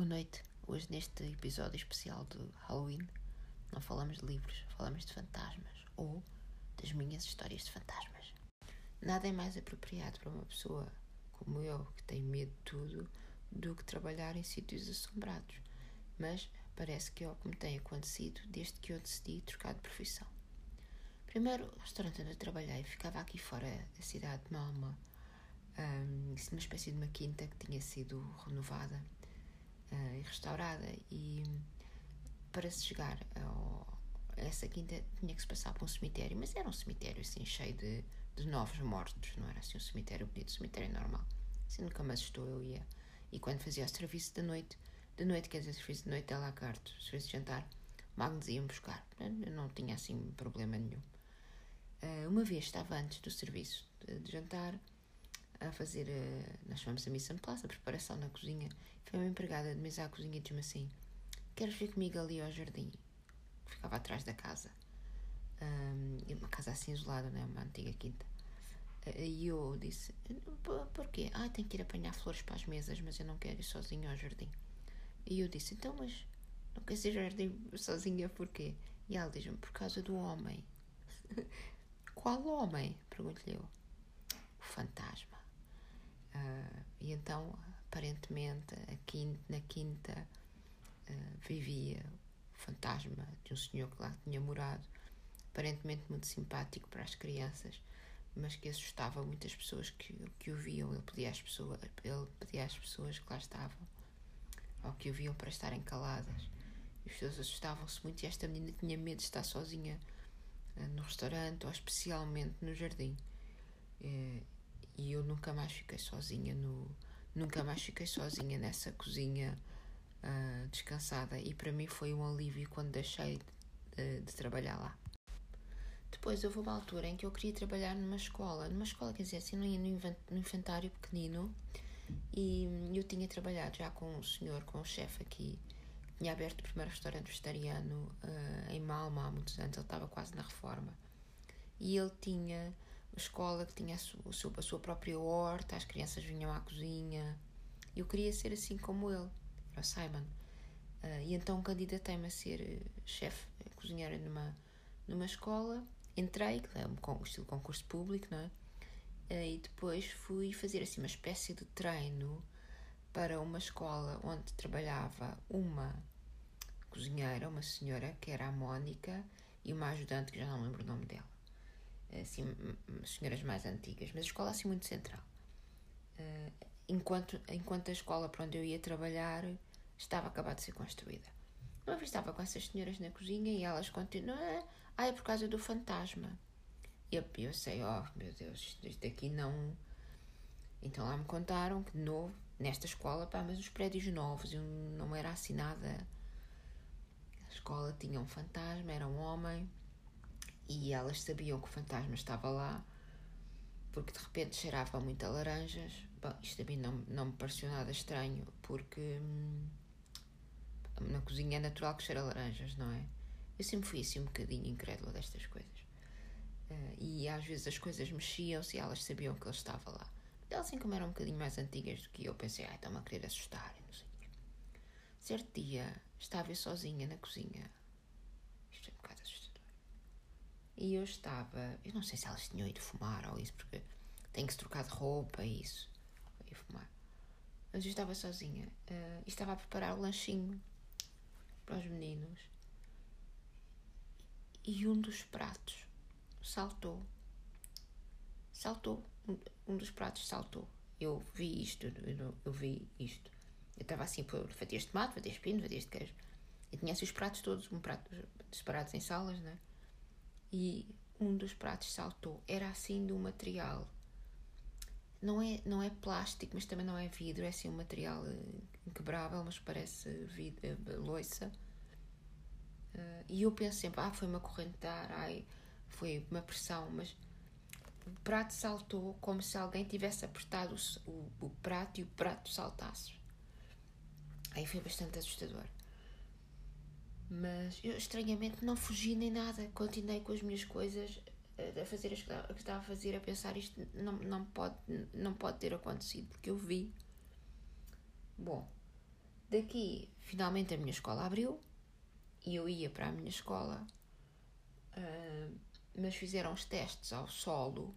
Boa noite. Hoje, neste episódio especial de Halloween, não falamos de livros, falamos de fantasmas ou das minhas histórias de fantasmas. Nada é mais apropriado para uma pessoa como eu, que tem medo de tudo, do que trabalhar em sítios assombrados. Mas parece que é o que me tem acontecido desde que eu decidi trocar de profissão. Primeiro, o restaurante onde eu trabalhei ficava aqui fora da cidade de Malma, um, uma espécie de uma quinta que tinha sido renovada e restaurada e para se chegar ao, a essa quinta tinha que se passar por um cemitério, mas era um cemitério assim cheio de, de novos mortos, não era assim um cemitério bonito, um cemitério normal. Assim nunca me assustou, eu ia. E quando fazia o serviço da noite, de noite, quer dizer, serviço de noite, lá carto, serviço de jantar, Magnus ia-me buscar. Eu não tinha assim problema nenhum. Uh, uma vez estava antes do serviço de, de jantar a fazer, uh, nós chamamos a missa em place, a preparação na cozinha. Foi uma empregada de mesa à cozinha e disse-me assim: Queres vir comigo ali ao jardim? Que ficava atrás da casa. Um, uma casa assim isolada, né? uma antiga quinta. Uh, e eu disse: Porquê? Ah, tenho que ir apanhar flores para as mesas, mas eu não quero ir sozinho ao jardim. E eu disse: Então, mas não queres ir ao jardim sozinha porquê? E ela diz-me: Por causa do homem. Qual homem? Pergunto-lhe eu. O fantasma. Uh, e então, aparentemente, aqui na quinta uh, vivia o fantasma de um senhor que lá tinha morado, aparentemente muito simpático para as crianças, mas que assustava muitas pessoas que, que o viam. Ele pedia às pessoas, ele pedia às pessoas que lá estavam, ou que o viam para estarem caladas. E as pessoas assustavam-se muito e esta menina tinha medo de estar sozinha uh, no restaurante ou especialmente no jardim. E eu nunca mais fiquei sozinha no. Nunca mais fiquei sozinha nessa cozinha uh, descansada. E para mim foi um alívio quando deixei de, de trabalhar lá. Depois houve uma altura em que eu queria trabalhar numa escola, numa escola, quer dizer, assim, no inventário pequenino, e eu tinha trabalhado já com o senhor, com o chefe aqui, tinha aberto o primeiro restaurante vegetariano uh, em Malma há muitos anos, ele estava quase na reforma, e ele tinha escola que tinha a sua, a sua própria horta, as crianças vinham à cozinha. Eu queria ser assim como ele, era o Simon. Uh, e então candidatei-me a ser eh, chefe, eh, cozinheira numa, numa escola. Entrei, que é um estilo concurso público, não é? Uh, e depois fui fazer assim uma espécie de treino para uma escola onde trabalhava uma cozinheira, uma senhora que era a Mónica, e uma ajudante que já não lembro o nome dela assim, senhoras mais antigas, mas a escola assim muito central. Uh, enquanto, enquanto a escola para onde eu ia trabalhar estava acabada de ser construída. Uma vez estava com essas senhoras na cozinha e elas continuam, ah, é por causa do fantasma. E eu pensei, oh meu Deus, isto aqui não. Então lá me contaram que de novo, nesta escola, pá, mas os prédios novos, eu não era assim nada. A escola tinha um fantasma, era um homem e elas sabiam que o fantasma estava lá porque de repente cheirava muito a laranjas. Bom, isto a mim não, não me pareceu nada estranho porque hum, na cozinha é natural que cheira laranjas, não é? Eu sempre fui assim um bocadinho incrédula destas coisas. Uh, e às vezes as coisas mexiam-se e elas sabiam que ele estava lá. Elas, assim como eram um bocadinho mais antigas do que eu, pensei, ai, estão-me a querer assustar, não sei. Certo dia, estava eu sozinha na cozinha. Isto é um bocado assustador e eu estava, eu não sei se elas tinham ido fumar ou isso, porque tem que se trocar de roupa e isso. E fumar. Mas eu estava sozinha uh, e estava a preparar o lanchinho para os meninos. E um dos pratos saltou. Saltou. Um, um dos pratos saltou. Eu vi isto, eu, eu vi isto. Eu estava assim por fatias de tomate, fatias de pino, fatias de queijo. E tinha assim os pratos todos, um prato separados em salas, né? E um dos pratos saltou. Era assim de um material. Não é, não é plástico, mas também não é vidro, é assim um material eh, inquebrável, mas parece eh, loiça. Uh, e eu penso sempre, ah, foi uma corrente de ar, ai, foi uma pressão, mas o prato saltou como se alguém tivesse apertado o, o, o prato e o prato saltasse. Aí foi bastante assustador. Mas eu estranhamente não fugi nem nada, continuei com as minhas coisas a fazer as que estava a fazer, a pensar isto não, não, pode, não pode ter acontecido, porque eu vi. Bom, Daqui, finalmente, a minha escola abriu e eu ia para a minha escola, uh, mas fizeram os testes ao solo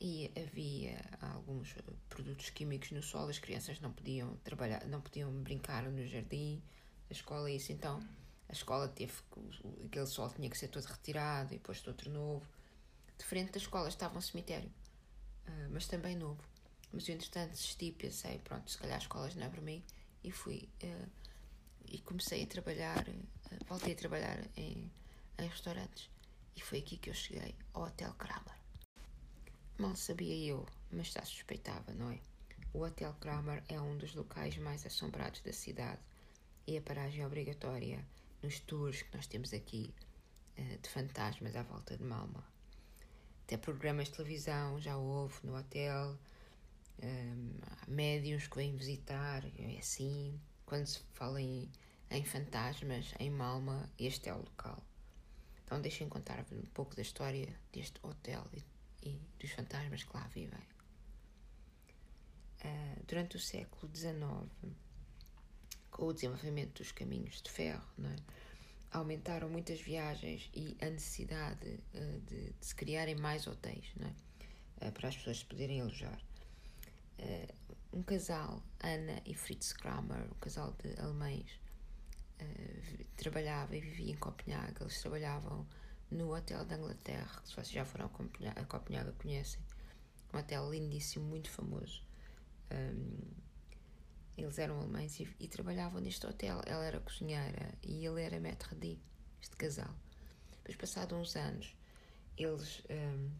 e havia alguns produtos químicos no solo, as crianças não podiam trabalhar, não podiam brincar no jardim da escola, isso então a escola teve aquele solo tinha que ser todo retirado e depois outro novo. De frente da escola estava um cemitério, uh, mas também novo. Mas eu, entretanto, desisti, pensei, pronto, se calhar as escolas não é para mim, e fui. Uh, e comecei a trabalhar, uh, voltei a trabalhar em, em restaurantes. E foi aqui que eu cheguei, ao Hotel Kramer. Mal sabia eu, mas já suspeitava, não é? O Hotel Kramer é um dos locais mais assombrados da cidade e a paragem obrigatória nos tours que nós temos aqui uh, de fantasmas à volta de Malma. Até programas de televisão já houve no hotel, um, há médiums que vêm visitar, é assim. Quando se fala em, em fantasmas em Malma, este é o local. Então deixem contar-vos um pouco da história deste hotel e, e dos fantasmas que lá vivem. Uh, durante o século XIX, com o desenvolvimento dos caminhos de ferro, é? aumentaram muitas viagens e a necessidade uh, de, de, se criarem mais hotéis é? uh, para as pessoas se poderem alojar. Uh, um casal, Ana e Fritz Kramer, um casal de alemães, trabalhava e vivia em Copenhague. Eles trabalhavam no Hotel da Inglaterra, que se vocês já foram a Copenhague, conhecem. Um hotel lindíssimo, muito famoso. Um, eles eram alemães e, e, trabalhavam neste hotel. Ela era cozinheira e ele era maître d', este casal. Depois, passados uns anos, eles um,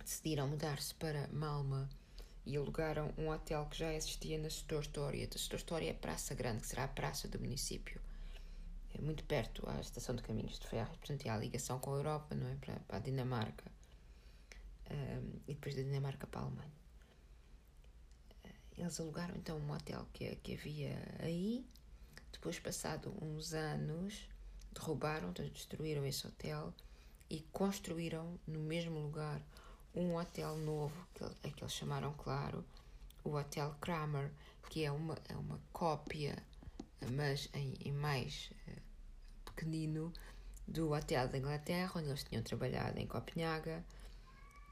decidiram mudar-se para Malma e alugaram um hotel que já existia na Storstoria. A Storstoria é a Praça Grande, que será a praça do município. É muito perto à estação de caminhos de ferro, portanto, há a ligação com a Europa, não é? Para, para a Dinamarca. Um, e depois da Dinamarca para a Alemanha. Eles alugaram então um hotel que, que havia aí. Depois, passado uns anos, derrubaram, então destruíram esse hotel e construíram no mesmo lugar um hotel novo, que, que eles chamaram, claro, o Hotel Kramer, que é uma, é uma cópia, mas em, em mais uh, pequenino, do Hotel da Inglaterra, onde eles tinham trabalhado em Copenhaga.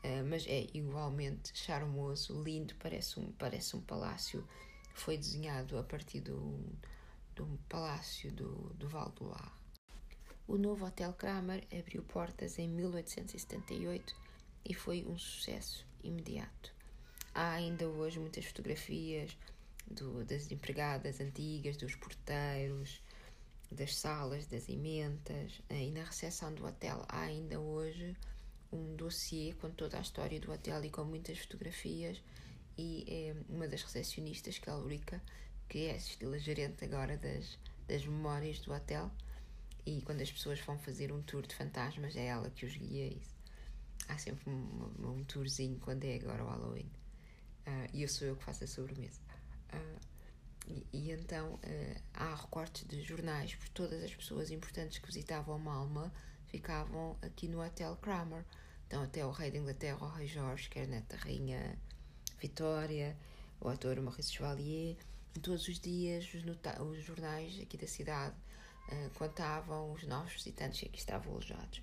Uh, mas é igualmente charmoso, lindo, parece um, parece um palácio. Foi desenhado a partir do, do palácio do, do Val do Lar. O novo Hotel Kramer abriu portas em 1878 e foi um sucesso imediato. Há ainda hoje muitas fotografias do, das empregadas antigas, dos porteiros, das salas, das ementas e na recepção do hotel há ainda hoje um dossiê com toda a história do hotel e com muitas fotografias e é uma das recepcionistas, que é a Ulrica, que é a gerente agora das, das memórias do hotel e quando as pessoas vão fazer um tour de fantasmas é ela que os guia isso. há sempre um, um tourzinho quando é agora o Halloween uh, e eu sou eu que faço a sobremesa uh, e, e, então uh, há recortes de jornais por todas as pessoas importantes que visitavam Malma ficavam aqui no Hotel Kramer. Então, até o rei da Inglaterra, o rei Jorge, que era neto da rainha Vitória, o ator Maurice Chevalier, todos os dias os, os jornais aqui da cidade uh, contavam os novos visitantes que aqui estavam alojados.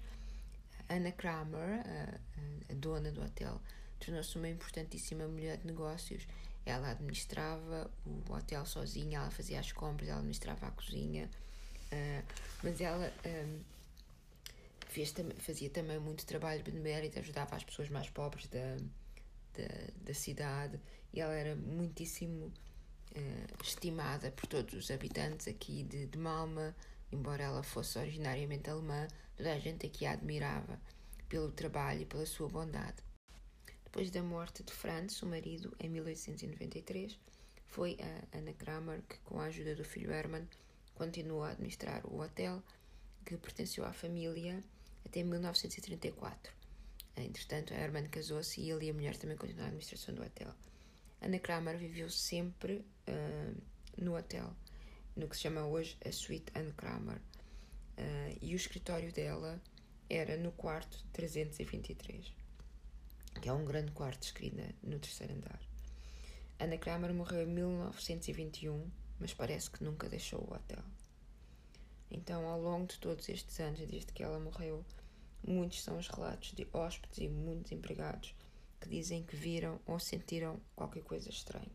Anna Kramer, a, a dona do hotel, tornou-se uma importantíssima mulher de negócios. Ela administrava o hotel sozinha, ela fazia as compras, ela administrava a cozinha, uh, mas ela um, fez, fazia também muito trabalho benemérito, ajudava as pessoas mais pobres da, da, da cidade e ela era muitíssimo uh, estimada por todos os habitantes aqui de, de Malma, embora ela fosse originariamente alemã, toda a gente aqui a admirava pelo trabalho e pela sua bondade. Depois da morte de Franz, o marido, em 1893, foi a Anna Kramer que, com a ajuda do filho Hermann, continuou a administrar o hotel que pertenceu à família até 1934. Entretanto, a Hermann casou-se e ele e a mulher também continuaram a administração do hotel. Ana Kramer viveu sempre uh, no hotel, no que se chama hoje a Suite Anne Kramer. Uh, e o escritório dela era no quarto 323, que é um grande quarto escrito no terceiro andar. Ana Kramer morreu em 1921 mas parece que nunca deixou o hotel. Então, ao longo de todos estes anos, desde que ela morreu, muitos são os relatos de hóspedes e muitos empregados que dizem que viram ou sentiram qualquer coisa estranha.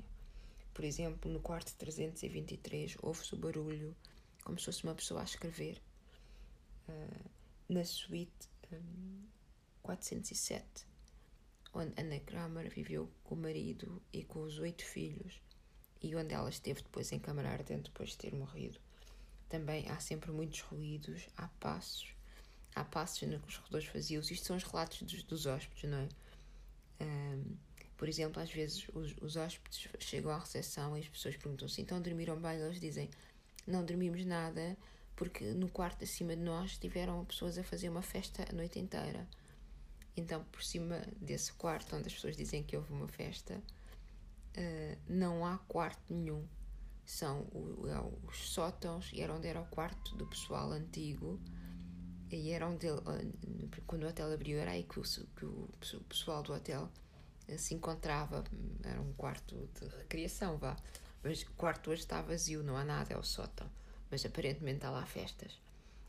Por exemplo, no quarto 323 houve-se o barulho como se fosse uma pessoa a escrever. Uh, na suíte um, 407, onde Ana Kramer viveu com o marido e com os oito filhos e onde ela esteve depois em ardente depois de ter morrido. Também há sempre muitos ruídos, há passos, há passos nos corredores vazios. Isto são os relatos dos, dos hóspedes, não é? Um, por exemplo, às vezes os, os hóspedes chegam à recepção e as pessoas perguntam-se então dormiram bem? Eles dizem não dormimos nada porque no quarto acima de nós tiveram pessoas a fazer uma festa a noite inteira. Então, por cima desse quarto onde as pessoas dizem que houve uma festa, uh, não há quarto nenhum. São é os sótãos e era onde era o quarto do pessoal antigo. E era onde, ele, quando o hotel abriu, era aí que o, que o pessoal do hotel se encontrava. Era um quarto de recriação, vá. Mas o quarto hoje está vazio, não há nada, é o sótão. Mas aparentemente há lá festas.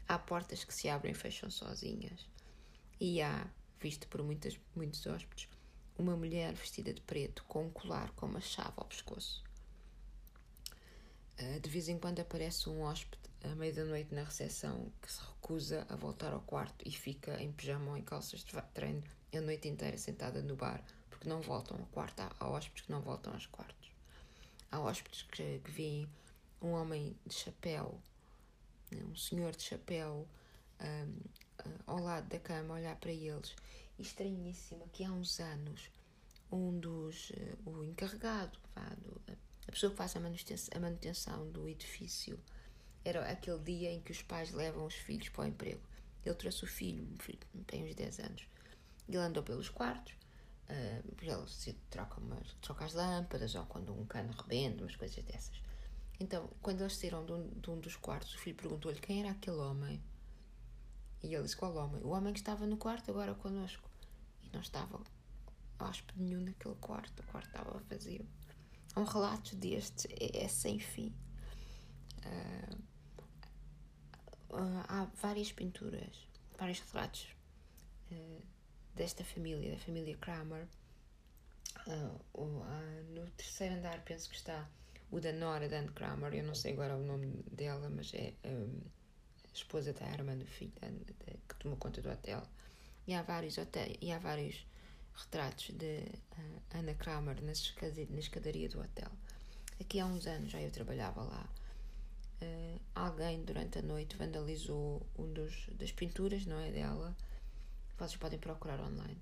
Há portas que se abrem e fecham sozinhas. E há, visto por muitas, muitos hóspedes, uma mulher vestida de preto com um colar com uma chave ao pescoço. Ah, de vez em quando aparece um hóspede à meia da noite na recepção que se recusa a voltar ao quarto e fica em pijama em calças de treino a noite inteira sentada no bar porque não voltam ao quarto. Há hóspedes que não voltam aos quartos. Há hóspedes que, que veem um homem de chapéu, né, um senhor de chapéu, um, uh, ao lado da cama, olhar para eles. E estranhíssimo que há uns anos, um dos, uh, o encarregado, vá, do, a pessoa que faz a manutenção, a manutenção do edifício, era aquele dia em que os pais levam os filhos para o emprego. Ele trouxe o filho, o filho tem uns 10 anos. Ele andou pelos quartos, uh, ele se troca, umas, troca as lâmpadas ou quando um cano rebenta, umas coisas dessas. Então, quando eles saíram de um, de um dos quartos, o filho perguntou-lhe quem era aquele homem. E ele disse: Qual homem? O homem que estava no quarto agora connosco. E não estava hóspede nenhum naquele quarto, o quarto estava vazio. Um relato destes é, é sem fim. Uh, uh, há várias pinturas, vários retratos uh, desta família, da família Kramer. no terceiro andar, penso que está o da Nora Dan Kramer, eu não sei agora o nome dela, mas é um, a esposa da irmã do filho que tomou conta do hotel. E há vários, hotéis, e há vários retratos de uh, Ana Kramer na escadaria, do hotel. Aqui há uns anos já eu trabalhava lá. Uh, alguém durante a noite vandalizou um dos das pinturas, não é dela. Vocês podem procurar online.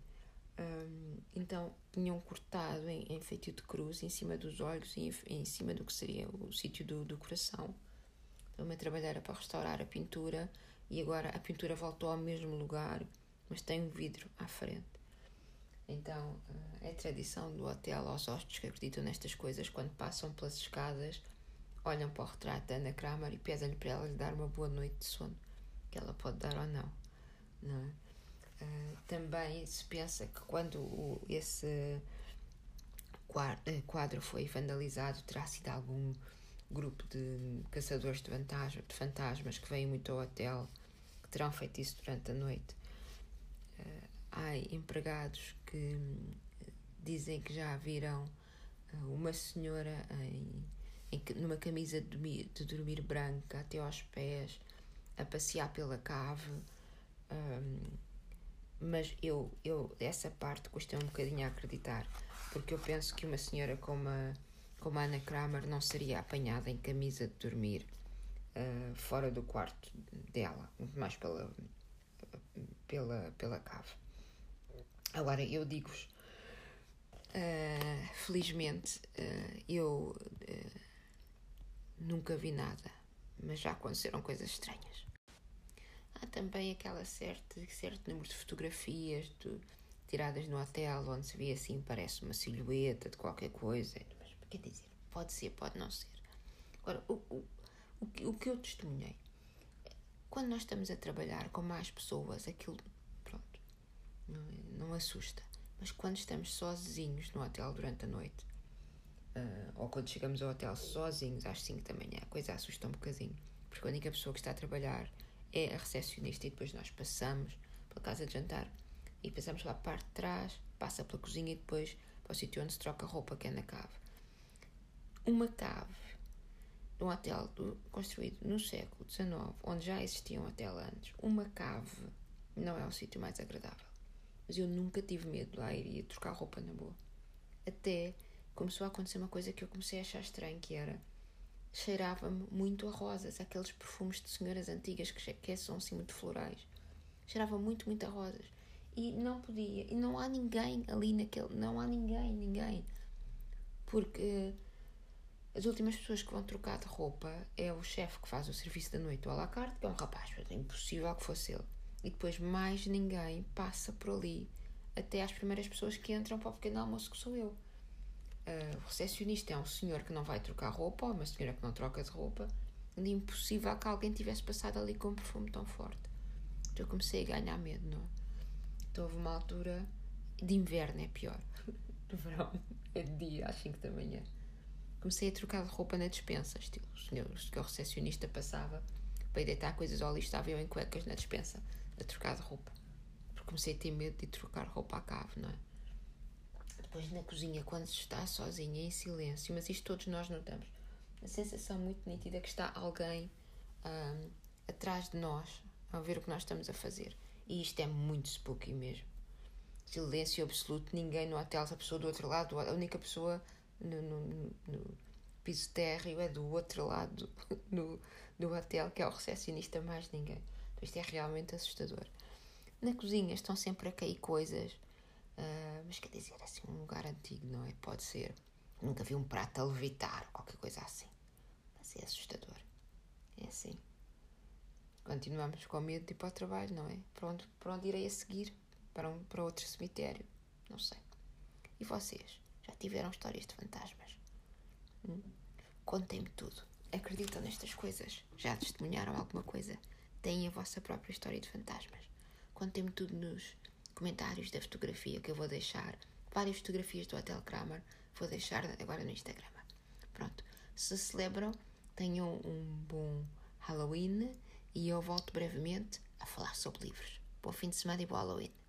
Um, então tinham cortado em, em feitio de cruz em cima dos olhos e em, em cima do que seria o sítio do, do coração. Então, uma trabalhara para restaurar a pintura e agora a pintura voltou ao mesmo lugar, mas tem um vidro à frente. Então uh, é tradição do hotel aos hóspedes que acreditam nestas coisas, quando passam pelas escadas, olham para o retrato da Ana Kramer e pedem-lhe para ela lhe dar uma boa noite de sono, que ela pode dar ou não. não é? Uh, também se pensa que quando o, esse eh, quadro foi vandalizado, terá sido algum grupo de caçadores de, de fantasmas que vêm muito ao hotel que terão feito isso durante a noite. Há empregados que hum, dizem que já viram uma senhora em, em, numa camisa de dormir, de dormir branca até aos pés a passear pela cave. Um, mas eu, eu essa parte custa um bocadinho a acreditar, porque eu penso que uma senhora como a, como a Ana Kramer não seria apanhada em camisa de dormir uh, fora do quarto dela, muito mais pela, pela, pela cave. Agora, eu digo-vos, uh, felizmente, uh, eu nunca vi nada, mas já aconteceram coisas estranhas há também aquela certo, certo número de fotografias de, tiradas no hotel onde se vê assim, parece uma silhueta de qualquer coisa. Mas quer dizer, pode ser, pode não ser. Agora, o, o, o, o que eu testemunhei, quando nós estamos a trabalhar com mais pessoas, aquilo, pronto, assusta. Mas quando estamos sozinhos no hotel durante a noite, Uh, ou quando chegamos ao hotel sozinhos às 5 da manhã, a coisa assusta um bocadinho, porque a única pessoa que está a trabalhar é a recepcionista e depois nós passamos pela casa de jantar e passamos lá parte de trás, passa pela cozinha e depois para o sítio onde se troca roupa, que é na cave. Uma cave de um hotel do, construído no século XIX, onde já existia um hotel antes, uma cave não é o sítio mais agradável. Mas eu nunca tive medo de lá ir e trocar roupa na boa. Até começou a acontecer uma coisa que eu comecei a achar estranho, que era cheirava-me muito a rosas, aqueles perfumes de senhoras antigas que, que são assim muito florais. Cheirava muito, muito a rosas. E não podia, e não há ninguém ali naquele, não há ninguém, ninguém. Porque as últimas pessoas que vão trocar de roupa é o chefe que faz o serviço da noite, o à la carte, que é um rapaz, é impossível que fosse ele. E depois mais ninguém passa por ali até às primeiras pessoas que entram para o pequeno almoço, que sou eu. Uh, o recepcionista é um senhor que não vai trocar roupa, ou uma senhora que não troca de roupa. É impossível que alguém tivesse passado ali com um perfume tão forte. Então eu comecei a ganhar medo, não é? Então houve uma altura de inverno, é pior. De verão, é de dia, às 5 da manhã. Comecei a trocar de roupa na dispensa, estilo, o senhor, que o recepcionista passava para deitar coisas ao lixo, estava eu em cuecas na dispensa a trocar de roupa. Porque comecei a ter medo de trocar roupa à cave, não é? Depois na cozinha, quando se está sozinha, em silêncio, mas isto todos nós notamos, a sensação muito nítida que está alguém um, atrás de nós a ver o que nós estamos a fazer. E isto é muito spooky mesmo. Silêncio absoluto, ninguém no hotel, a pessoa do outro lado, a única pessoa no, no, no piso térreo é do outro lado do, do hotel, que é o recepcionista, mais ninguém. Isto é realmente assustador. Na cozinha estão sempre a cair coisas Uh, mas quer dizer, assim, um lugar antigo, não é? Pode ser. Nunca vi um prato a levitar, qualquer coisa assim. Mas é assustador. É assim. Continuamos com medo de ir para o trabalho, não é? Para onde, para onde irei a seguir? Para, um, para outro cemitério? Não sei. E vocês? Já tiveram histórias de fantasmas? Hum? Contem-me tudo. Acreditam nestas coisas? Já testemunharam alguma coisa? Têm a vossa própria história de fantasmas? Contem-me tudo nos comentários da fotografia que eu vou deixar, várias fotografias do Hotel Kramer, vou deixar agora no Instagram. Pronto, se celebram, tenham um bom Halloween e eu volto brevemente a falar sobre livros. Bom fim de semana e bom Halloween.